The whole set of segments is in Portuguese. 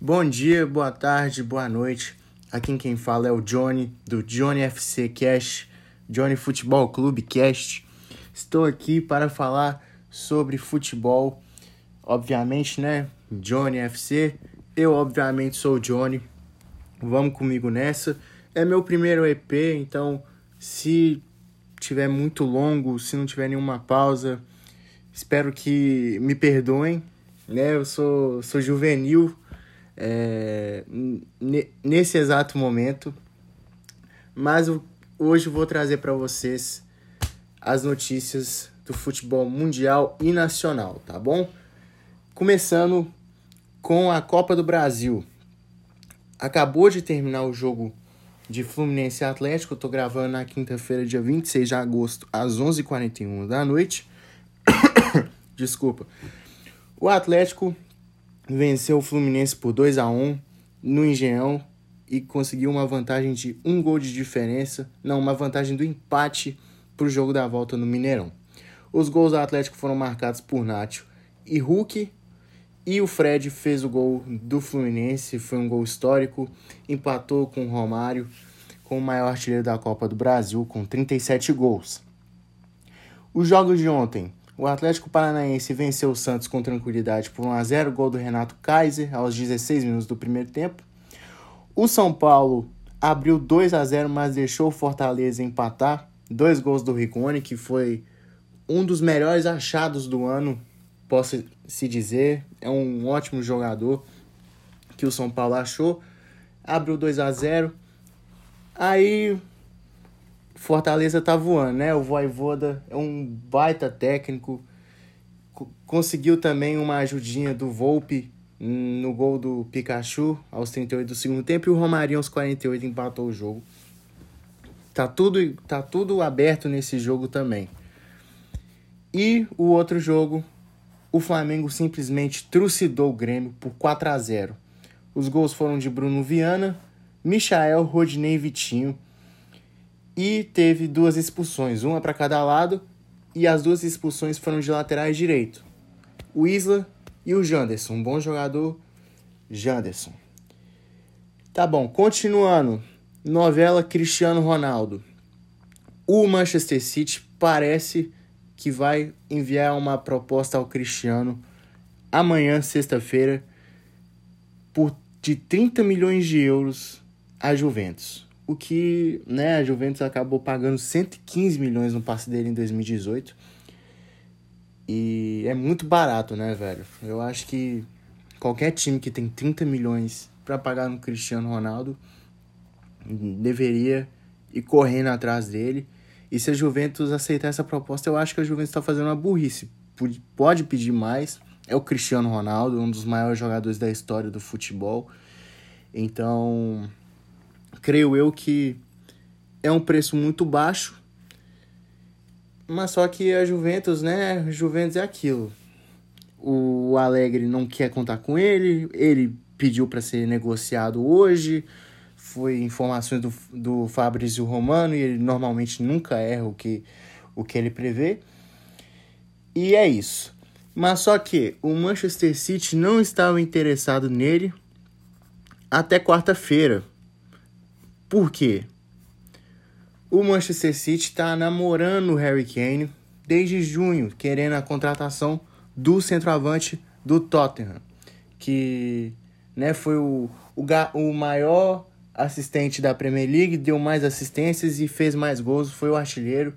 Bom dia, boa tarde, boa noite. Aqui quem fala é o Johnny, do Johnny FC Cast, Johnny Futebol Clube Cast. Estou aqui para falar sobre futebol, obviamente, né? Johnny FC. Eu, obviamente, sou o Johnny. Vamos comigo nessa. É meu primeiro EP, então se tiver muito longo, se não tiver nenhuma pausa, espero que me perdoem, né? Eu sou, sou juvenil é, nesse exato momento. Mas hoje vou trazer para vocês as notícias do futebol mundial e nacional, tá bom? Começando com a Copa do Brasil. Acabou de terminar o jogo de Fluminense Atlético. Eu tô gravando na quinta-feira, dia 26 de agosto, às 11h41 da noite. Desculpa. O Atlético venceu o Fluminense por 2 a 1 no Engenhão e conseguiu uma vantagem de um gol de diferença, não, uma vantagem do empate para o jogo da volta no Mineirão. Os gols do Atlético foram marcados por Nacho e Hulk, e o Fred fez o gol do Fluminense, foi um gol histórico, empatou com o Romário, com o maior artilheiro da Copa do Brasil, com 37 gols. Os jogos de ontem, o Atlético Paranaense venceu o Santos com tranquilidade por 1 a 0 gol do Renato Kaiser aos 16 minutos do primeiro tempo. O São Paulo abriu 2 a 0 mas deixou o Fortaleza empatar. Dois gols do Rigoni, que foi um dos melhores achados do ano, posso se dizer. É um ótimo jogador que o São Paulo achou. Abriu 2 a 0 Aí Fortaleza tá voando, né? O Voivoda é um baita técnico. Conseguiu também uma ajudinha do Volpe no gol do Pikachu aos 38 do segundo tempo e o Romarinho aos 48 empatou o jogo. Tá tudo, tá tudo aberto nesse jogo também. E o outro jogo, o Flamengo simplesmente trucidou o Grêmio por 4 a 0. Os gols foram de Bruno Viana, Michael, Rodinei e Vitinho e teve duas expulsões, uma para cada lado, e as duas expulsões foram de laterais direito. O Isla e o Janderson, um bom jogador, Janderson. Tá bom, continuando. Novela Cristiano Ronaldo. O Manchester City parece que vai enviar uma proposta ao Cristiano amanhã, sexta-feira, por de 30 milhões de euros à Juventus o que né, a Juventus acabou pagando 115 milhões no passe dele em 2018. E é muito barato, né, velho? Eu acho que qualquer time que tem 30 milhões para pagar no Cristiano Ronaldo deveria ir correndo atrás dele. E se a Juventus aceitar essa proposta, eu acho que a Juventus está fazendo uma burrice. Pode pedir mais. É o Cristiano Ronaldo, um dos maiores jogadores da história do futebol. Então, creio eu que é um preço muito baixo. Mas só que a Juventus, né? Juventus é aquilo. O Alegre não quer contar com ele, ele pediu para ser negociado hoje. Foi informações do, do Fabrício Romano e ele normalmente nunca erra o que, o que ele prevê. E é isso. Mas só que o Manchester City não estava interessado nele até quarta-feira. Por quê? O Manchester City está namorando o Harry Kane desde junho, querendo a contratação do centroavante do Tottenham, que né, foi o, o, o maior assistente da Premier League, deu mais assistências e fez mais gols, foi o artilheiro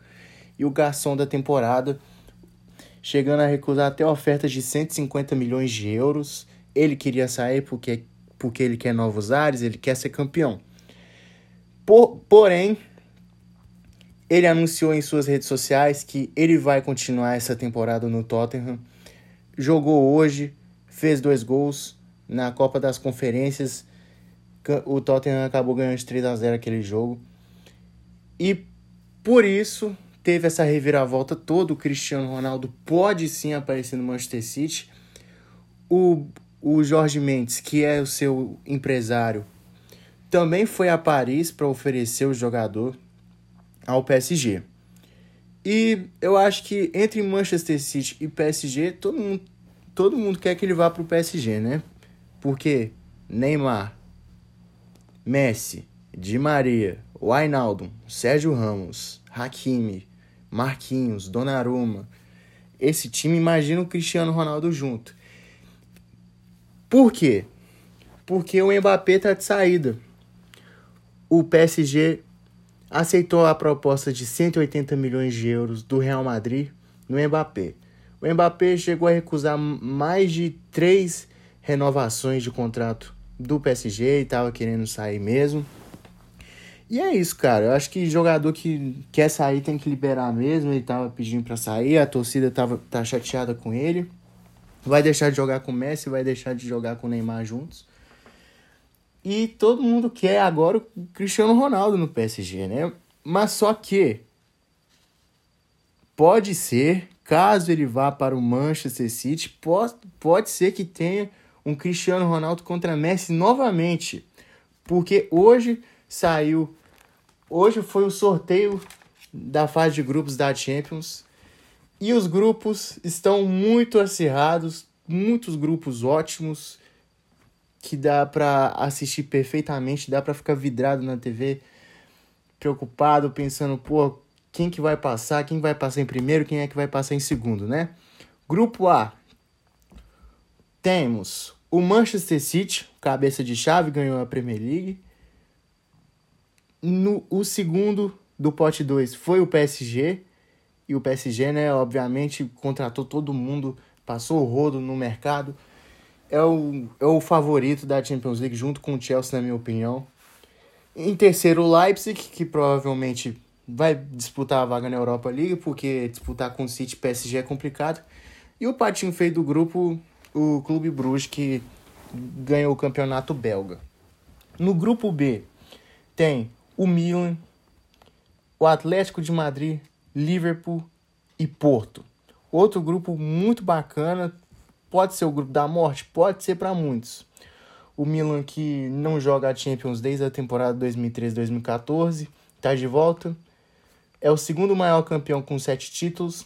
e o garçom da temporada, chegando a recusar até ofertas de 150 milhões de euros. Ele queria sair porque, porque ele quer novos ares, ele quer ser campeão. Por, porém, ele anunciou em suas redes sociais que ele vai continuar essa temporada no Tottenham. Jogou hoje, fez dois gols na Copa das Conferências. O Tottenham acabou ganhando de 3 a 0 aquele jogo. E por isso teve essa reviravolta toda. O Cristiano Ronaldo pode sim aparecer no Manchester City. O, o Jorge Mendes, que é o seu empresário, também foi a Paris para oferecer o jogador ao PSG. E eu acho que entre Manchester City e PSG, todo mundo, todo mundo quer que ele vá para o PSG, né? Porque Neymar, Messi, Di Maria, Wijnaldum, Sérgio Ramos, Hakimi, Marquinhos, Donnarumma. Esse time imagina o Cristiano Ronaldo junto. Por quê? Porque o Mbappé tá de saída. O PSG aceitou a proposta de 180 milhões de euros do Real Madrid no Mbappé. O Mbappé chegou a recusar mais de três renovações de contrato do PSG e estava querendo sair mesmo. E é isso, cara. Eu acho que jogador que quer sair tem que liberar mesmo. Ele tava pedindo para sair, a torcida tava, tá chateada com ele. Vai deixar de jogar com o Messi, vai deixar de jogar com o Neymar juntos. E todo mundo quer agora o Cristiano Ronaldo no PSG, né? Mas só que pode ser, caso ele vá para o Manchester City, pode, pode ser que tenha um Cristiano Ronaldo contra Messi novamente. Porque hoje saiu. Hoje foi o sorteio da fase de grupos da Champions. E os grupos estão muito acirrados, muitos grupos ótimos que dá para assistir perfeitamente, dá para ficar vidrado na TV, preocupado, pensando, pô, quem que vai passar, quem vai passar em primeiro, quem é que vai passar em segundo, né? Grupo A. Temos o Manchester City, cabeça de chave, ganhou a Premier League. No, o segundo do pote 2 foi o PSG. E o PSG, né, obviamente, contratou todo mundo, passou o rodo no mercado é o, é o favorito da Champions League, junto com o Chelsea, na minha opinião. Em terceiro, o Leipzig, que provavelmente vai disputar a vaga na Europa League, porque disputar com o City PSG é complicado. E o patinho feio do grupo, o Clube Bruges, que ganhou o campeonato belga. No grupo B, tem o Milan, o Atlético de Madrid, Liverpool e Porto. Outro grupo muito bacana, Pode ser o grupo da morte? Pode ser para muitos. O Milan, que não joga a Champions desde a temporada 2013-2014, está de volta. É o segundo maior campeão com sete títulos.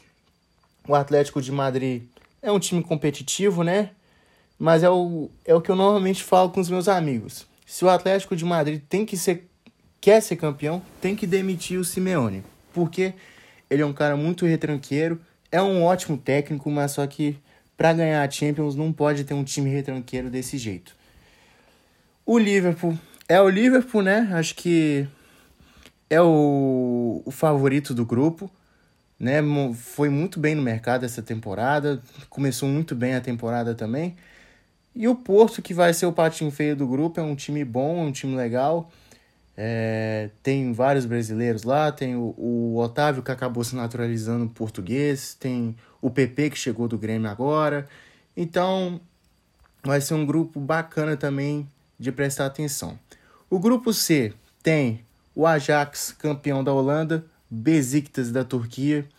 O Atlético de Madrid é um time competitivo, né? Mas é o, é o que eu normalmente falo com os meus amigos. Se o Atlético de Madrid tem que ser, quer ser campeão, tem que demitir o Simeone. Porque ele é um cara muito retranqueiro, é um ótimo técnico, mas só que para ganhar a Champions não pode ter um time retranqueiro desse jeito. O Liverpool é o Liverpool, né? Acho que é o, o favorito do grupo, né? Foi muito bem no mercado essa temporada, começou muito bem a temporada também. E o Porto, que vai ser o patinho feio do grupo, é um time bom, é um time legal. É, tem vários brasileiros lá, tem o, o Otávio que acabou se naturalizando português, tem o PP que chegou do Grêmio agora. Então vai ser um grupo bacana também de prestar atenção. O grupo C tem o Ajax, campeão da Holanda, Besiktas da Turquia,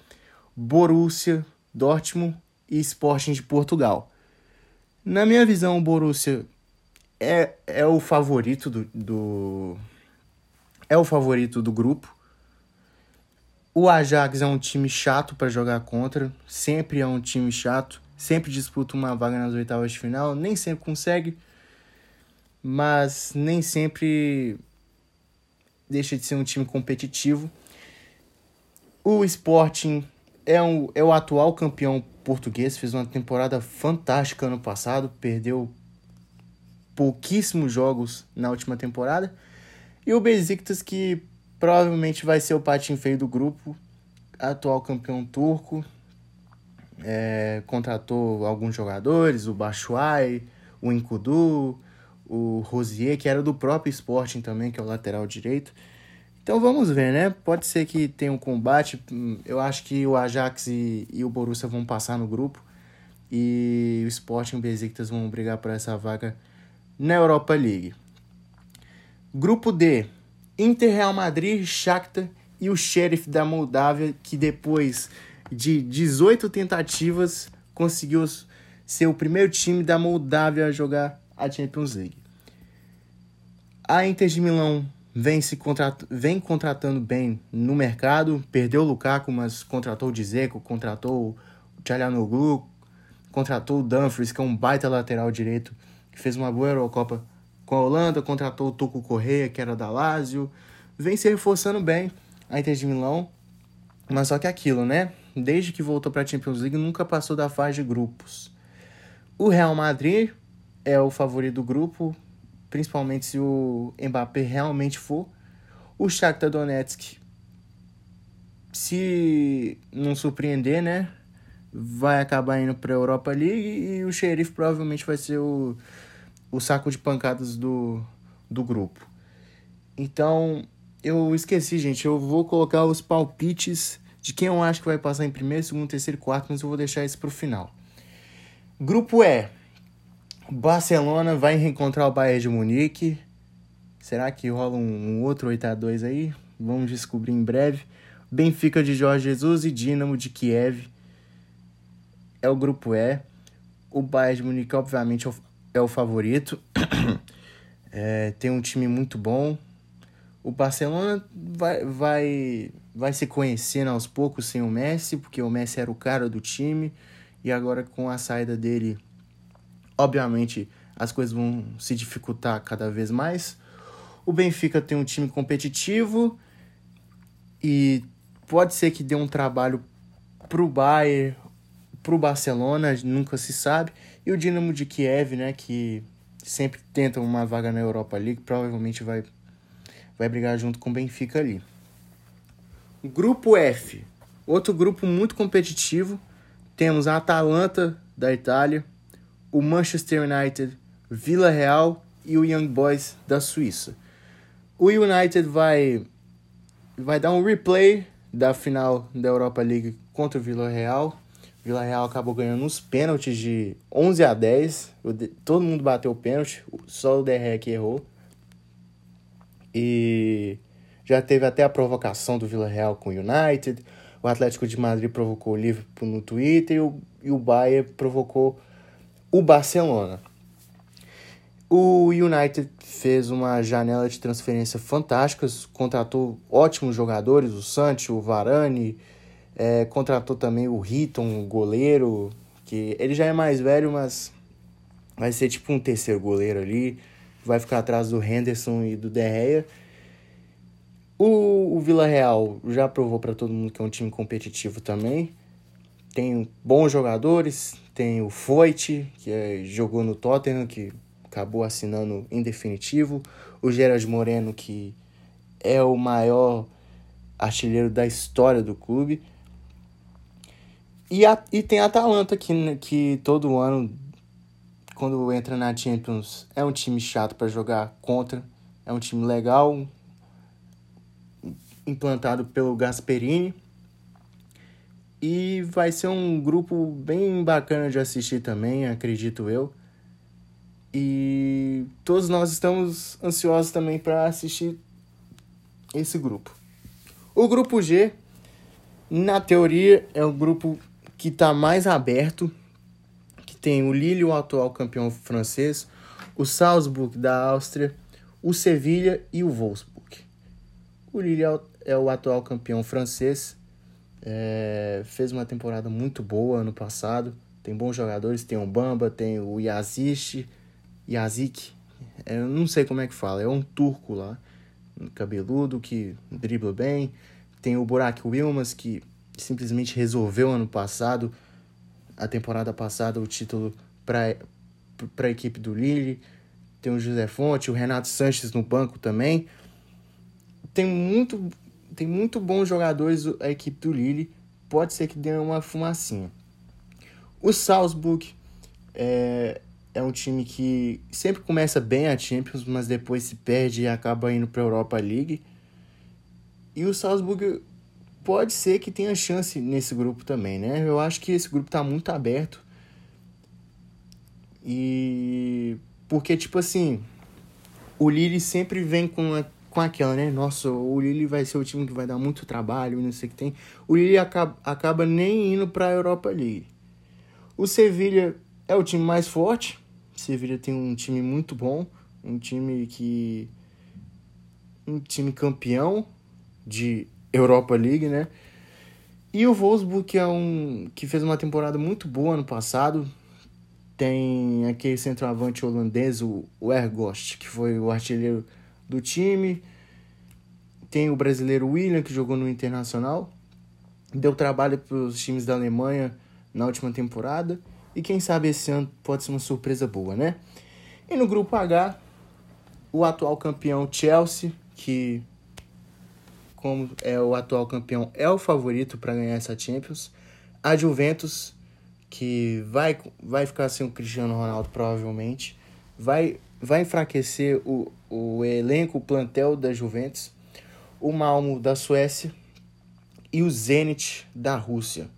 Borussia, Dortmund e Sporting de Portugal. Na minha visão, o Borussia é, é o favorito do, do é o favorito do grupo. O Ajax é um time chato para jogar contra, sempre é um time chato, sempre disputa uma vaga nas oitavas de final, nem sempre consegue, mas nem sempre deixa de ser um time competitivo. O Sporting é, um, é o atual campeão português, fez uma temporada fantástica ano passado, perdeu pouquíssimos jogos na última temporada e o Besiktas, que provavelmente vai ser o patinho feio do grupo, atual campeão turco, é, contratou alguns jogadores, o Bachuay, o Inkudu, o Rosier, que era do próprio Sporting também, que é o lateral direito. Então vamos ver, né? Pode ser que tenha um combate. Eu acho que o Ajax e, e o Borussia vão passar no grupo. E o Sporting e o Besiktas vão brigar por essa vaga na Europa League. Grupo D, Inter, Real Madrid, Shakhtar e o Sheriff da Moldávia, que depois de 18 tentativas conseguiu ser o primeiro time da Moldávia a jogar a Champions League. A Inter de Milão vem, se contrat... vem contratando bem no mercado, perdeu o Lukaku, mas contratou o Dzeko, contratou o Tchalanoglu, contratou o Dumfries, que é um baita lateral direito, que fez uma boa Eurocopa com a Holanda, contratou o Tuco Correia, que era da Lazio, vem se reforçando bem a Inter de Milão, mas só que aquilo, né? Desde que voltou para a Champions League, nunca passou da fase de grupos. O Real Madrid é o favorito do grupo, principalmente se o Mbappé realmente for. O Shakhtar Donetsk, se não surpreender, né? Vai acabar indo para a Europa League e o Xerife provavelmente vai ser o, o saco de pancadas do, do grupo. Então, eu esqueci, gente. Eu vou colocar os palpites de quem eu acho que vai passar em primeiro, segundo, terceiro quarto, mas eu vou deixar isso para o final. Grupo E. Barcelona vai reencontrar o Bayern de Munique. Será que rola um, um outro 8x2 aí? Vamos descobrir em breve. Benfica de Jorge Jesus e Dinamo de Kiev. É o grupo E. O Bayern de Munique, obviamente, é o favorito. é, tem um time muito bom. O Barcelona vai, vai, vai se conhecendo aos poucos sem o Messi, porque o Messi era o cara do time. E agora, com a saída dele, obviamente as coisas vão se dificultar cada vez mais. O Benfica tem um time competitivo e pode ser que dê um trabalho pro Bayern, pro Barcelona, nunca se sabe. E o Dinamo de Kiev, né, que sempre tenta uma vaga na Europa League, provavelmente vai vai brigar junto com o Benfica ali. Grupo F, outro grupo muito competitivo. Temos a Atalanta da Itália, o Manchester United, Vila Real e o Young Boys da Suíça. O United vai vai dar um replay da final da Europa League contra o Vila Real. Vila Real acabou ganhando uns pênaltis de 11 a 10. Todo mundo bateu o pênalti, só o Derré que errou. E já teve até a provocação do Vila Real com o United. O Atlético de Madrid provocou o Liverpool no Twitter e o, Bayern provocou o Barcelona. O United fez uma janela de transferência fantástica, contratou ótimos jogadores, o Sancho, o Varane, é, contratou também o Riton, o goleiro, que ele já é mais velho, mas vai ser tipo um terceiro goleiro ali, vai ficar atrás do Henderson e do De Gea. O, o Vila Real já provou para todo mundo que é um time competitivo também. Tem bons jogadores, tem o Foyt, que é, jogou no Tottenham, que acabou assinando em definitivo. O Gerard Moreno, que é o maior artilheiro da história do clube. E, a, e tem a Atalanta, que, que todo ano, quando entra na Champions, é um time chato para jogar contra. É um time legal, implantado pelo Gasperini. E vai ser um grupo bem bacana de assistir também, acredito eu. E todos nós estamos ansiosos também para assistir esse grupo. O grupo G, na teoria, é o grupo que está mais aberto, que tem o Lille, o atual campeão francês, o Salzburg da Áustria, o Sevilha e o Wolfsburg. O Lille é o atual campeão francês é, fez uma temporada muito boa ano passado. Tem bons jogadores, tem o Bamba, tem o Yazic, Yazik, é, eu não sei como é que fala, é um turco lá, cabeludo, que dribla bem. Tem o Burak Wilmas, que simplesmente resolveu ano passado, a temporada passada, o título para a equipe do Lille. Tem o José Fonte, o Renato Sanches no banco também. Tem muito tem muito bons jogadores a equipe do Lille, pode ser que dê uma fumacinha. O Salzburg é, é um time que sempre começa bem a Champions, mas depois se perde e acaba indo para a Europa League. E o Salzburg pode ser que tenha chance nesse grupo também, né? Eu acho que esse grupo está muito aberto. E porque tipo assim, o Lille sempre vem com a com aquela, né? Nossa, o Lille vai ser o time que vai dar muito trabalho, não sei o que tem. O Lille acaba, acaba nem indo para a Europa League. O Sevilha é o time mais forte. O Sevilha tem um time muito bom, um time que um time campeão de Europa League, né? E o Wolfsburg que é um que fez uma temporada muito boa ano passado, Tem aquele centroavante holandês, o Ergost, que foi o artilheiro do time. Tem o brasileiro William, que jogou no Internacional. Deu trabalho para os times da Alemanha na última temporada. E quem sabe esse ano pode ser uma surpresa boa, né? E no grupo H, o atual campeão Chelsea, que como é o atual campeão, é o favorito para ganhar essa Champions. A Juventus, que vai, vai ficar sem o Cristiano Ronaldo provavelmente, vai, vai enfraquecer o, o elenco, o plantel da Juventus, o Malmo da Suécia e o Zenit da Rússia,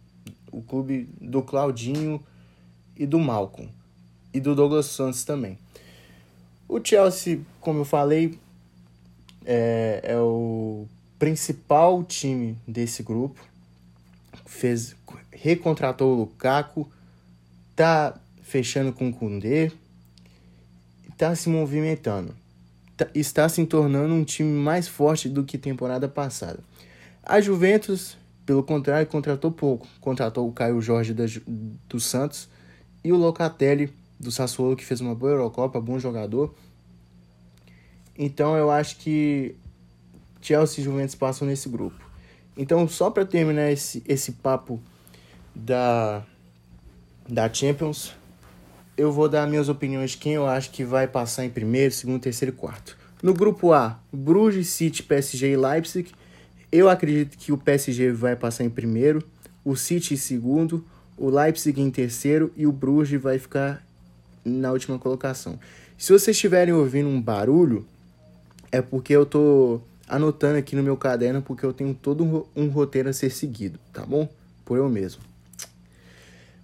o clube do Claudinho e do Malcolm e do Douglas Santos também. O Chelsea, como eu falei, é, é o principal time desse grupo. Fez, recontratou o Lukaku, tá fechando com o Koundé, tá se movimentando. Tá, está se tornando um time mais forte do que temporada passada. A Juventus, pelo contrário, contratou pouco. Contratou o Caio Jorge da, do Santos e o Locatelli do Sassuolo, que fez uma boa Eurocopa, bom jogador. Então eu acho que Chelsea e Juventus passam nesse grupo. Então, só para terminar esse, esse papo da, da Champions, eu vou dar minhas opiniões de quem eu acho que vai passar em primeiro, segundo, terceiro e quarto. No grupo A, Bruges, City, PSG e Leipzig. Eu acredito que o PSG vai passar em primeiro, o City em segundo, o Leipzig em terceiro e o Bruges vai ficar na última colocação. Se vocês estiverem ouvindo um barulho, é porque eu tô anotando aqui no meu caderno porque eu tenho todo um roteiro a ser seguido, tá bom? Por eu mesmo.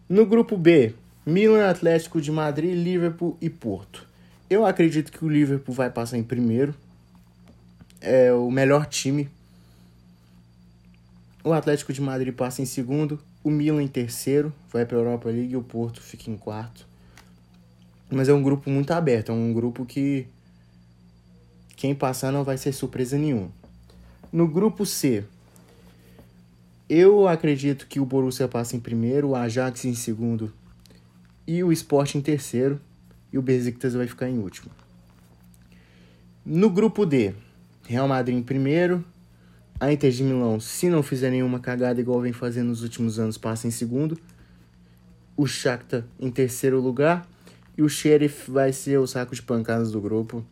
No grupo B, Milan, Atlético de Madrid, Liverpool e Porto. Eu acredito que o Liverpool vai passar em primeiro. É o melhor time. O Atlético de Madrid passa em segundo. O Milan em terceiro. Vai para a Europa League e o Porto fica em quarto. Mas é um grupo muito aberto. É um grupo que quem passar não vai ser surpresa nenhuma. No grupo C, eu acredito que o Borussia passa em primeiro, o Ajax em segundo e o Sport em terceiro e o Besiktas vai ficar em último. No grupo D, Real Madrid em primeiro, a Inter de Milão, se não fizer nenhuma cagada igual vem fazendo nos últimos anos, passa em segundo. O Shakhtar em terceiro lugar e o Sheriff vai ser o saco de pancadas do grupo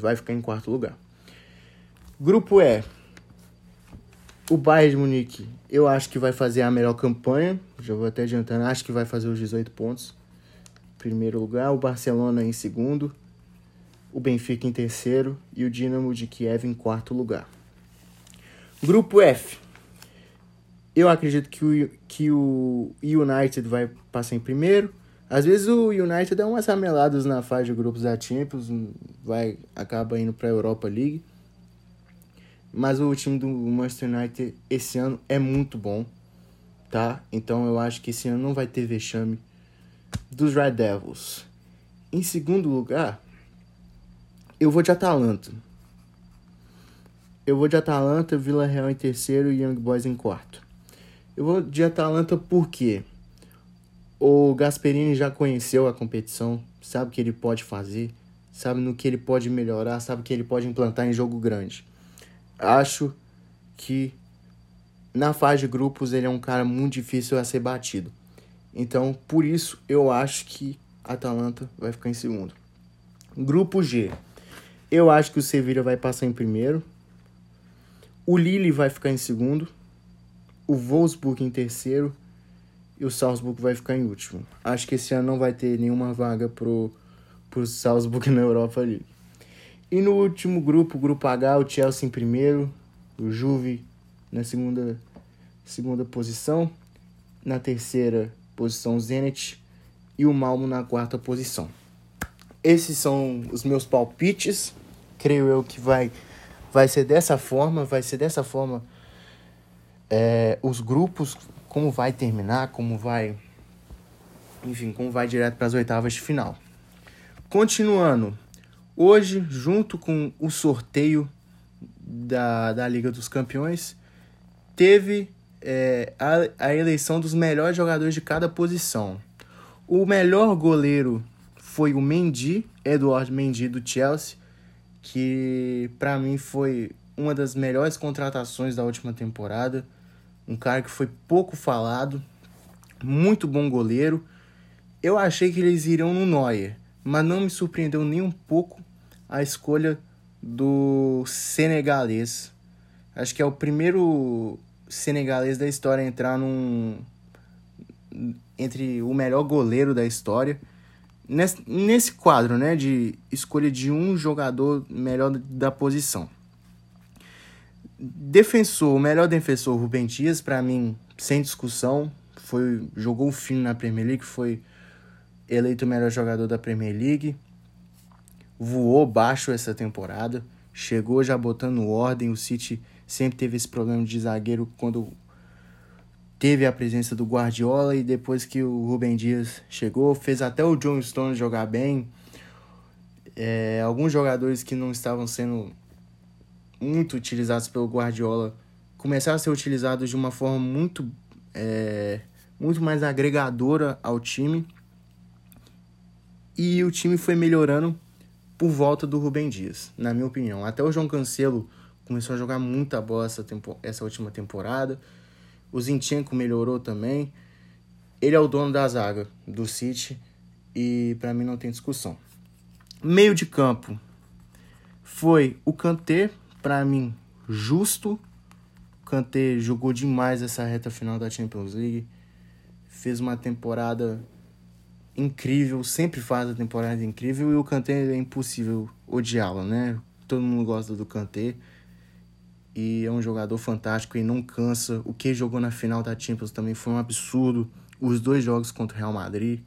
vai ficar em quarto lugar. Grupo E. O Bayern de Munique, eu acho que vai fazer a melhor campanha. Já vou até adiantando, acho que vai fazer os 18 pontos. Primeiro lugar, o Barcelona em segundo, o Benfica em terceiro e o Dinamo de Kiev em quarto lugar. Grupo F. Eu acredito que o, que o United vai passar em primeiro. Às vezes o United dá umas rameladas na fase de grupos da Champions, vai acaba indo para a Europa League. Mas o time do Manchester United esse ano é muito bom, tá? Então eu acho que esse ano não vai ter vexame dos Red Devils. Em segundo lugar, eu vou de Atalanta. Eu vou de Atalanta, Vila Real em terceiro e Young Boys em quarto. Eu vou de Atalanta porque quê? O Gasperini já conheceu a competição, sabe o que ele pode fazer, sabe no que ele pode melhorar, sabe o que ele pode implantar em jogo grande. Acho que na fase de grupos ele é um cara muito difícil a ser batido. Então, por isso eu acho que a Atalanta vai ficar em segundo. Grupo G. Eu acho que o Sevilla vai passar em primeiro. O Lille vai ficar em segundo. O Wolfsburg em terceiro e o Salzburg vai ficar em último. Acho que esse ano não vai ter nenhuma vaga pro, pro Salzburg na Europa League. E no último grupo, grupo H, o Chelsea em primeiro, o Juve na segunda, segunda posição, na terceira posição o Zenit e o Malmo na quarta posição. Esses são os meus palpites. Creio eu que vai, vai ser dessa forma, vai ser dessa forma é, os grupos como vai terminar, como vai. Enfim, como vai direto para as oitavas de final. Continuando, hoje, junto com o sorteio da, da Liga dos Campeões, teve é, a, a eleição dos melhores jogadores de cada posição. O melhor goleiro foi o Mendy, Edward Mendy do Chelsea, que para mim foi uma das melhores contratações da última temporada. Um cara que foi pouco falado, muito bom goleiro. Eu achei que eles iriam no Neuer, mas não me surpreendeu nem um pouco a escolha do senegalês. Acho que é o primeiro senegalês da história a entrar num entre o melhor goleiro da história. Nesse, nesse quadro, né, de escolha de um jogador melhor da posição. Defensor, o melhor defensor, Rubem Dias, para mim, sem discussão, foi jogou o fim na Premier League, foi eleito o melhor jogador da Premier League. Voou baixo essa temporada, chegou já botando ordem. O City sempre teve esse problema de zagueiro quando teve a presença do Guardiola e depois que o Rubem Dias chegou, fez até o John Stones jogar bem. É, alguns jogadores que não estavam sendo muito utilizados pelo Guardiola começaram a ser utilizados de uma forma muito, é, muito mais agregadora ao time. E o time foi melhorando por volta do Rubem Dias, na minha opinião. Até o João Cancelo começou a jogar muita bola essa, tempo, essa última temporada. O Zinchenko melhorou também. Ele é o dono da zaga do City e para mim não tem discussão. Meio de campo foi o Kanté, para mim justo. Kanté jogou demais essa reta final da Champions League. Fez uma temporada incrível, sempre faz a temporada incrível e o Kanté é impossível odiá-lo, né? Todo mundo gosta do Kanté e é um jogador fantástico e não cansa. O que jogou na final da Champions também foi um absurdo. Os dois jogos contra o Real Madrid,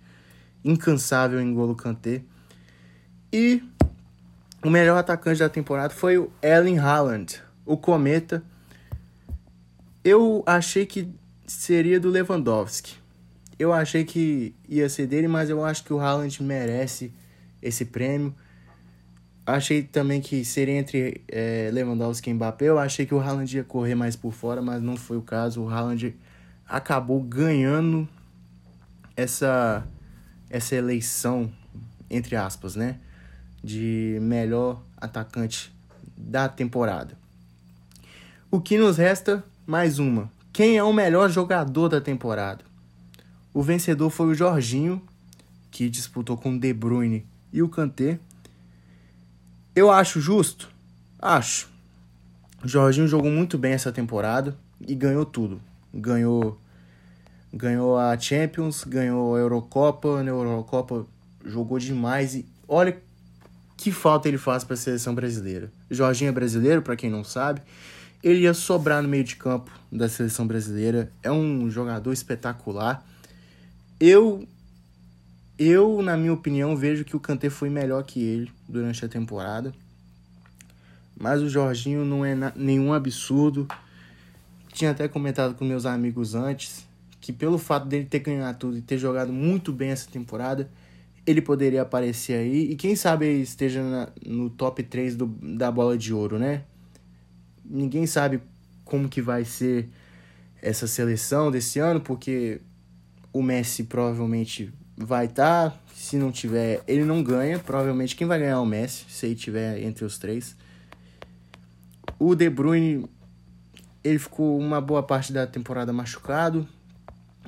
incansável em golo Kanté. E o melhor atacante da temporada foi o Erling Haaland, o Cometa. Eu achei que seria do Lewandowski. Eu achei que ia ser dele, mas eu acho que o Haaland merece esse prêmio. Achei também que seria entre é, Lewandowski e Mbappé. Eu achei que o Haaland ia correr mais por fora, mas não foi o caso. O Haaland acabou ganhando essa, essa eleição, entre aspas, né? De melhor atacante da temporada. O que nos resta, mais uma. Quem é o melhor jogador da temporada? O vencedor foi o Jorginho, que disputou com o De Bruyne e o Kanté. Eu acho justo? Acho. O Jorginho jogou muito bem essa temporada e ganhou tudo. Ganhou ganhou a Champions, ganhou a Eurocopa, na Eurocopa jogou demais e olha que falta ele faz para a seleção brasileira. Jorginho é brasileiro, para quem não sabe, ele ia sobrar no meio de campo da seleção brasileira. É um jogador espetacular. Eu eu, na minha opinião, vejo que o Kanté foi melhor que ele durante a temporada. Mas o Jorginho não é nenhum absurdo. Tinha até comentado com meus amigos antes que pelo fato dele ter ganhado tudo e ter jogado muito bem essa temporada, ele poderia aparecer aí e quem sabe esteja na, no top 3 do, da bola de ouro, né? Ninguém sabe como que vai ser essa seleção desse ano, porque o Messi provavelmente vai estar. Tá. Se não tiver, ele não ganha. Provavelmente quem vai ganhar é o Messi, se ele tiver entre os três. O De Bruyne, ele ficou uma boa parte da temporada machucado.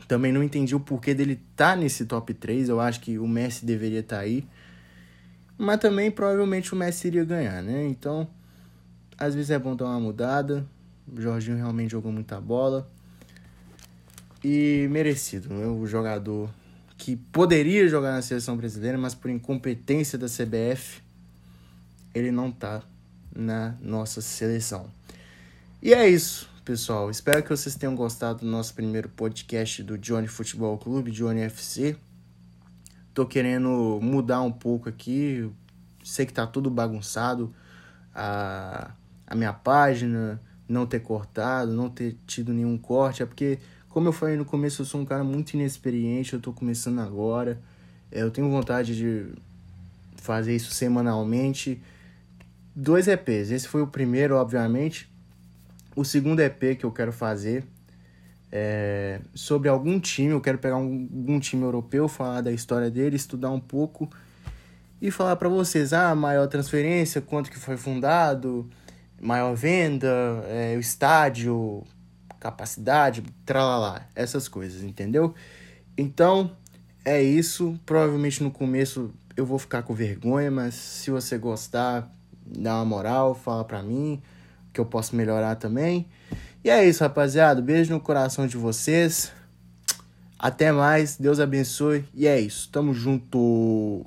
Também não entendi o porquê dele tá nesse top 3. Eu acho que o Messi deveria estar tá aí. Mas também provavelmente o Messi iria ganhar, né? Então, às vezes é bom dar uma mudada. O Jorginho realmente jogou muita bola. E merecido, né? O jogador que poderia jogar na seleção brasileira, mas por incompetência da CBF, ele não tá na nossa seleção. E é isso, pessoal. Espero que vocês tenham gostado do nosso primeiro podcast do Johnny Futebol Clube, Johnny FC. Tô querendo mudar um pouco aqui. Sei que tá tudo bagunçado. A, a minha página, não ter cortado, não ter tido nenhum corte, é porque como eu falei no começo, eu sou um cara muito inexperiente, eu tô começando agora. É, eu tenho vontade de fazer isso semanalmente. Dois EPs. Esse foi o primeiro, obviamente. O segundo EP que eu quero fazer é, sobre algum time. Eu quero pegar um, algum time europeu, falar da história dele, estudar um pouco e falar para vocês: ah, maior transferência, quanto que foi fundado, maior venda, é, o estádio, capacidade, tralalá, essas coisas, entendeu? Então, é isso. Provavelmente no começo eu vou ficar com vergonha, mas se você gostar, dá uma moral, fala pra mim que eu posso melhorar também. E é isso, rapaziada. Beijo no coração de vocês. Até mais. Deus abençoe. E é isso. Tamo junto.